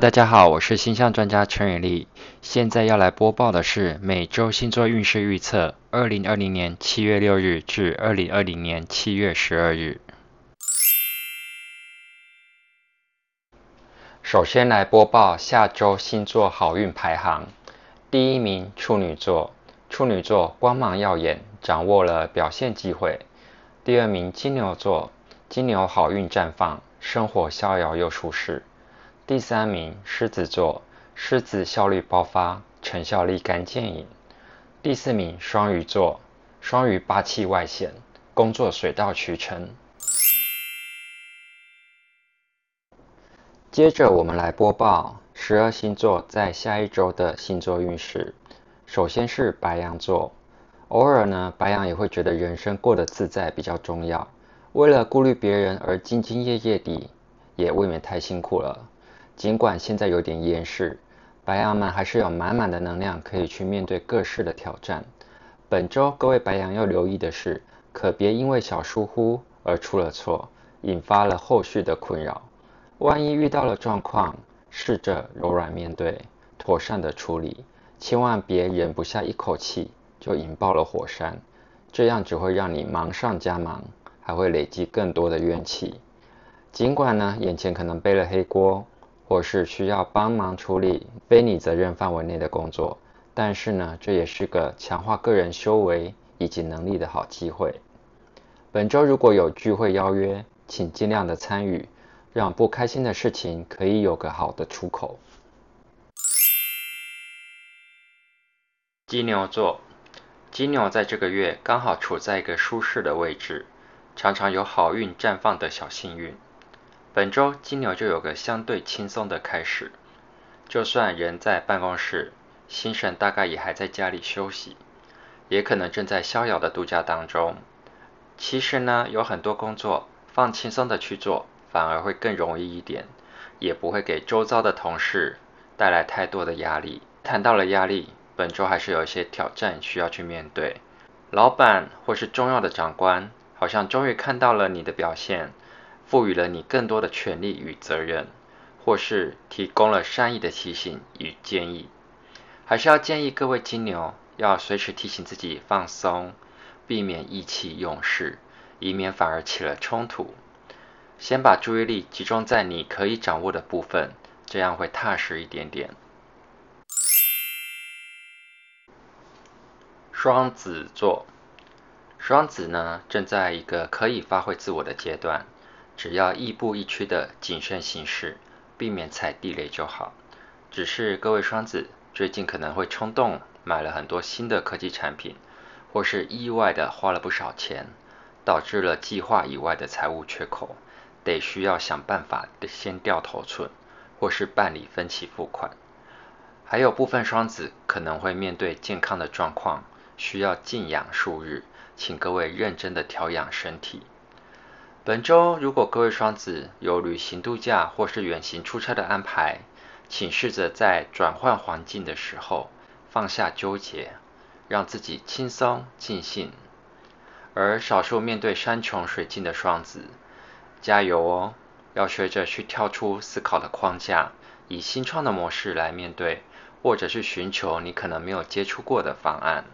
大家好，我是星象专家陈远丽，现在要来播报的是每周星座运势预测，二零二零年七月六日至二零二零年七月十二日。首先来播报下周星座好运排行，第一名处女座，处女座光芒耀眼，掌握了表现机会。第二名金牛座，金牛好运绽放，生活逍遥又舒适。第三名狮子座，狮子效率爆发，成效立竿见影。第四名双鱼座，双鱼霸气外显，工作水到渠成。接着我们来播报十二星座在下一周的星座运势。首先是白羊座，偶尔呢，白羊也会觉得人生过得自在比较重要，为了顾虑别人而兢兢业业地，也未免太辛苦了。尽管现在有点厌世，白羊们还是有满满的能量可以去面对各式的挑战。本周各位白羊要留意的是，可别因为小疏忽而出了错，引发了后续的困扰。万一遇到了状况，试着柔软面对，妥善的处理，千万别忍不下一口气就引爆了火山，这样只会让你忙上加忙，还会累积更多的怨气。尽管呢，眼前可能背了黑锅。或是需要帮忙处理非你责任范围内的工作，但是呢，这也是个强化个人修为以及能力的好机会。本周如果有聚会邀约，请尽量的参与，让不开心的事情可以有个好的出口。金牛座，金牛在这个月刚好处在一个舒适的位置，常常有好运绽放的小幸运。本周金牛就有个相对轻松的开始，就算人在办公室，心神大概也还在家里休息，也可能正在逍遥的度假当中。其实呢，有很多工作放轻松的去做，反而会更容易一点，也不会给周遭的同事带来太多的压力。谈到了压力，本周还是有一些挑战需要去面对。老板或是重要的长官，好像终于看到了你的表现。赋予了你更多的权利与责任，或是提供了善意的提醒与建议，还是要建议各位金牛要随时提醒自己放松，避免意气用事，以免反而起了冲突。先把注意力集中在你可以掌握的部分，这样会踏实一点点。双子座，双子呢，正在一个可以发挥自我的阶段。只要亦步亦趋的谨慎行事，避免踩地雷就好。只是各位双子最近可能会冲动买了很多新的科技产品，或是意外的花了不少钱，导致了计划以外的财务缺口，得需要想办法得先掉头寸，或是办理分期付款。还有部分双子可能会面对健康的状况，需要静养数日，请各位认真的调养身体。本周，如果各位双子有旅行度假或是远行出差的安排，请试着在转换环境的时候放下纠结，让自己轻松尽兴。而少数面对山穷水尽的双子，加油哦！要学着去跳出思考的框架，以新创的模式来面对，或者是寻求你可能没有接触过的方案。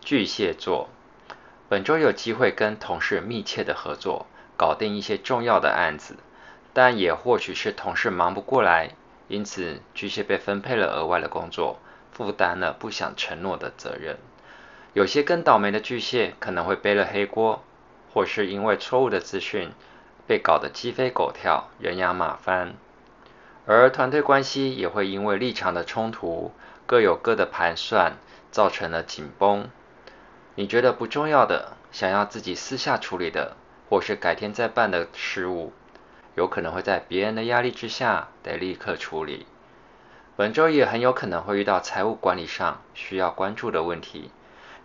巨蟹座。本周有机会跟同事密切的合作，搞定一些重要的案子，但也或许是同事忙不过来，因此巨蟹被分配了额外的工作，负担了不想承诺的责任。有些更倒霉的巨蟹可能会背了黑锅，或是因为错误的资讯被搞得鸡飞狗跳、人仰马翻，而团队关系也会因为立场的冲突，各有各的盘算，造成了紧绷。你觉得不重要的，想要自己私下处理的，或是改天再办的事务，有可能会在别人的压力之下得立刻处理。本周也很有可能会遇到财务管理上需要关注的问题，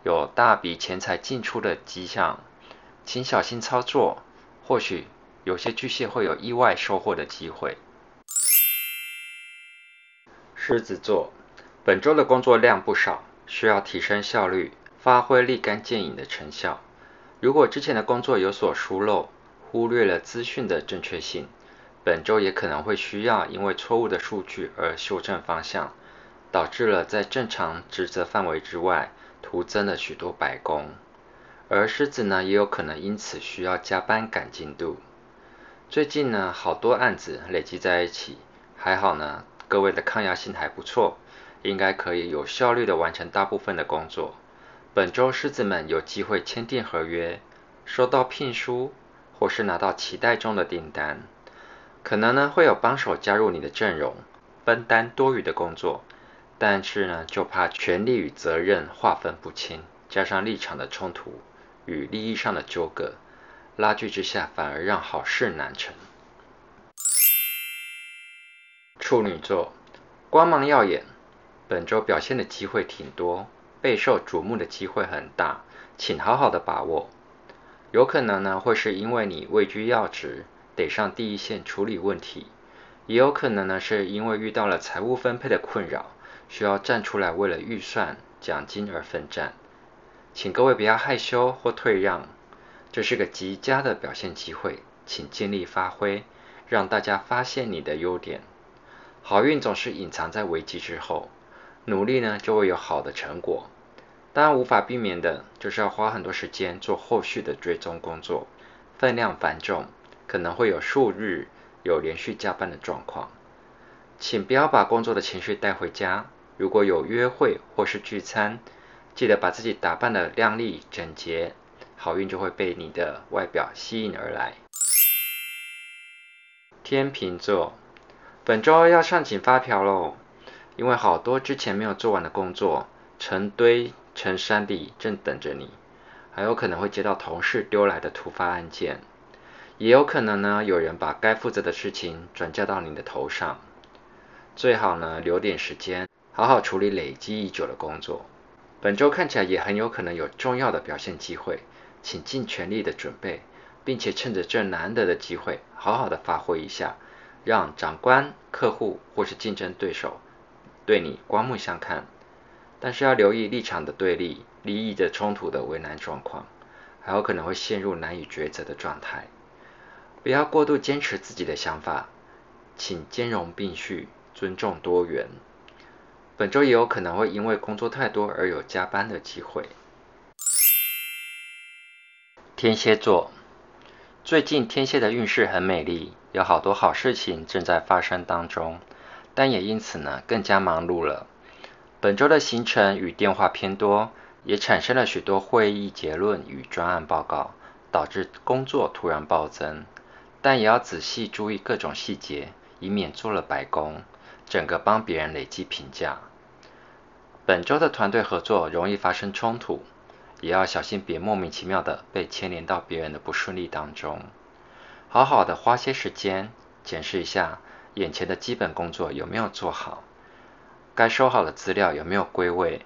有大笔钱财进出的迹象，请小心操作。或许有些巨蟹会有意外收获的机会。狮子座，本周的工作量不少，需要提升效率。发挥立竿见影的成效。如果之前的工作有所疏漏，忽略了资讯的正确性，本周也可能会需要因为错误的数据而修正方向，导致了在正常职责范围之外，徒增了许多白工。而狮子呢，也有可能因此需要加班赶进度。最近呢，好多案子累积在一起，还好呢，各位的抗压性还不错，应该可以有效率的完成大部分的工作。本周狮子们有机会签订合约，收到聘书，或是拿到期待中的订单。可能呢，会有帮手加入你的阵容，分担多余的工作，但是呢，就怕权力与责任划分不清，加上立场的冲突与利益上的纠葛。拉锯之下，反而让好事难成。处女座，光芒耀眼，本周表现的机会挺多，备受瞩目的机会很大，请好好的把握。有可能呢，会是因为你位居要职，得上第一线处理问题；也有可能呢，是因为遇到了财务分配的困扰，需要站出来为了预算、奖金而奋战。请各位不要害羞或退让。这是个极佳的表现机会，请尽力发挥，让大家发现你的优点。好运总是隐藏在危机之后，努力呢就会有好的成果。当然无法避免的就是要花很多时间做后续的追踪工作，分量繁重，可能会有数日有连续加班的状况。请不要把工作的情绪带回家，如果有约会或是聚餐，记得把自己打扮得靓丽整洁。好运就会被你的外表吸引而来。天秤座，本周要上紧发条喽，因为好多之前没有做完的工作，成堆成山里正等着你，还有可能会接到同事丢来的突发案件，也有可能呢，有人把该负责的事情转嫁到你的头上，最好呢，留点时间，好好处理累积已久的工作。本周看起来也很有可能有重要的表现机会。请尽全力的准备，并且趁着这难得的机会，好好的发挥一下，让长官、客户或是竞争对手对你刮目相看。但是要留意立场的对立、利益的冲突的为难状况，还有可能会陷入难以抉择的状态。不要过度坚持自己的想法，请兼容并蓄，尊重多元。本周也有可能会因为工作太多而有加班的机会。天蝎座，最近天蝎的运势很美丽，有好多好事情正在发生当中，但也因此呢更加忙碌了。本周的行程与电话偏多，也产生了许多会议结论与专案报告，导致工作突然暴增。但也要仔细注意各种细节，以免做了白工，整个帮别人累积评价。本周的团队合作容易发生冲突。也要小心，别莫名其妙的被牵连到别人的不顺利当中。好好的花些时间检视一下眼前的基本工作有没有做好，该收好的资料有没有归位，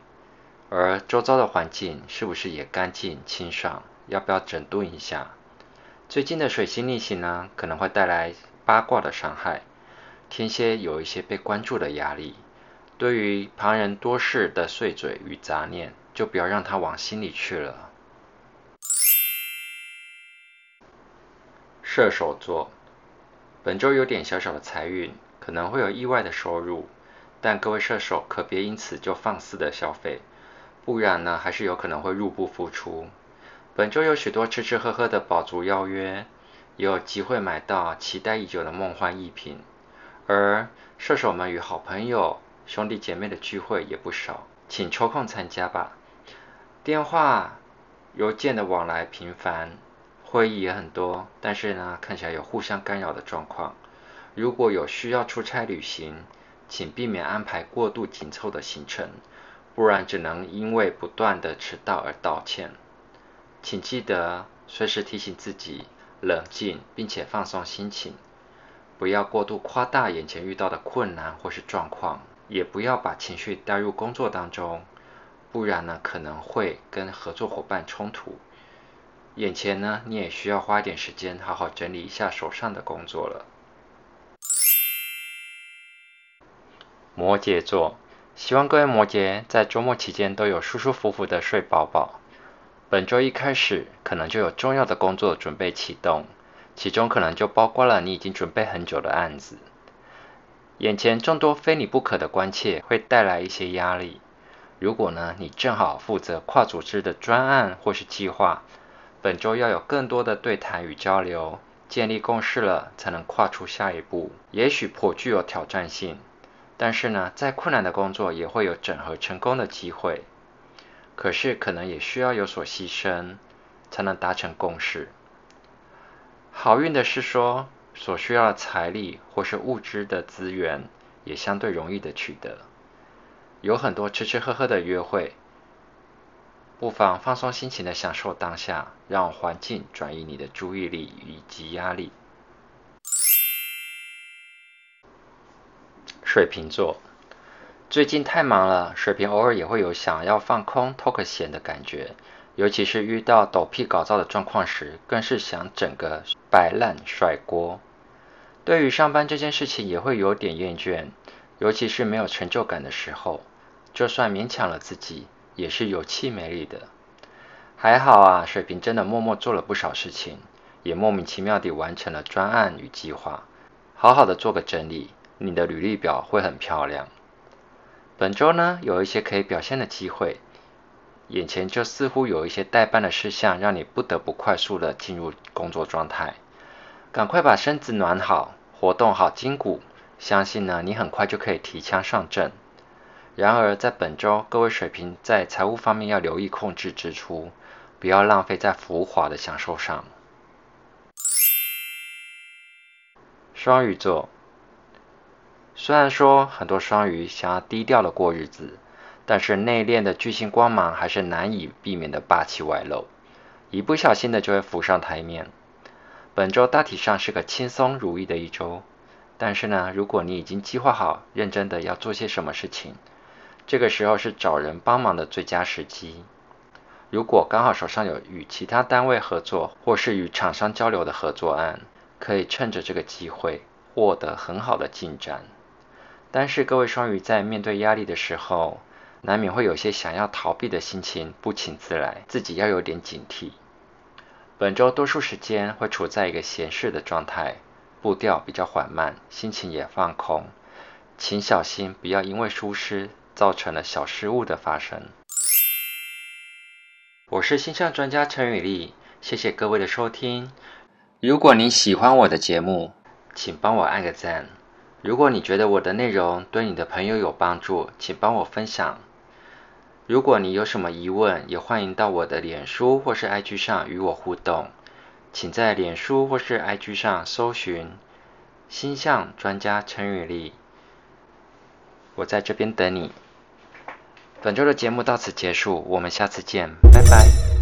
而周遭的环境是不是也干净清爽，要不要整顿一下？最近的水星逆行呢，可能会带来八卦的伤害，天蝎有一些被关注的压力，对于旁人多事的碎嘴与杂念。就不要让他往心里去了。射手座，本周有点小小的财运，可能会有意外的收入，但各位射手可别因此就放肆的消费，不然呢，还是有可能会入不敷出。本周有许多吃吃喝喝的饱足邀约，也有机会买到期待已久的梦幻逸品，而射手们与好朋友、兄弟姐妹的聚会也不少，请抽空参加吧。电话、邮件的往来频繁，会议也很多，但是呢，看起来有互相干扰的状况。如果有需要出差旅行，请避免安排过度紧凑的行程，不然只能因为不断的迟到而道歉。请记得随时提醒自己冷静，并且放松心情，不要过度夸大眼前遇到的困难或是状况，也不要把情绪带入工作当中。不然呢，可能会跟合作伙伴冲突。眼前呢，你也需要花一点时间，好好整理一下手上的工作了。摩羯座，希望各位摩羯在周末期间都有舒舒服服的睡饱饱。本周一开始，可能就有重要的工作准备启动，其中可能就包括了你已经准备很久的案子。眼前众多非你不可的关切会带来一些压力。如果呢，你正好负责跨组织的专案或是计划，本周要有更多的对谈与交流，建立共识了，才能跨出下一步。也许颇具有挑战性，但是呢，再困难的工作也会有整合成功的机会。可是可能也需要有所牺牲，才能达成共识。好运的是说，所需要的财力或是物质的资源也相对容易的取得，有很多吃吃喝喝的约会，不妨放松心情的享受当下，让环境转移你的注意力以及压力。水瓶座，最近太忙了，水瓶偶尔也会有想要放空、偷个闲的感觉。尤其是遇到抖屁搞糟的状况时，更是想整个摆烂甩锅。对于上班这件事情也会有点厌倦，尤其是没有成就感的时候，就算勉强了自己，也是有气没力的。还好啊，水瓶真的默默做了不少事情，也莫名其妙地完成了专案与计划。好好的做个整理，你的履历表会很漂亮。本周呢，有一些可以表现的机会。眼前就似乎有一些待办的事项，让你不得不快速的进入工作状态。赶快把身子暖好，活动好筋骨，相信呢，你很快就可以提枪上阵。然而，在本周，各位水瓶在财务方面要留意控制支出，不要浪费在浮华的享受上。双鱼座，虽然说很多双鱼想要低调的过日子。但是内敛的巨星光芒还是难以避免的霸气外露，一不小心的就会浮上台面。本周大体上是个轻松如意的一周，但是呢，如果你已经计划好认真的要做些什么事情，这个时候是找人帮忙的最佳时机。如果刚好手上有与其他单位合作或是与厂商交流的合作案，可以趁着这个机会获得很好的进展。但是各位双鱼在面对压力的时候，难免会有些想要逃避的心情不请自来，自己要有点警惕。本周多数时间会处在一个闲适的状态，步调比较缓慢，心情也放空，请小心不要因为疏失造成了小失误的发生。我是星象专家陈宇丽，谢谢各位的收听。如果你喜欢我的节目，请帮我按个赞。如果你觉得我的内容对你的朋友有帮助，请帮我分享。如果你有什么疑问，也欢迎到我的脸书或是 IG 上与我互动。请在脸书或是 IG 上搜寻“星象专家陈宇丽”，我在这边等你。本周的节目到此结束，我们下次见，拜拜。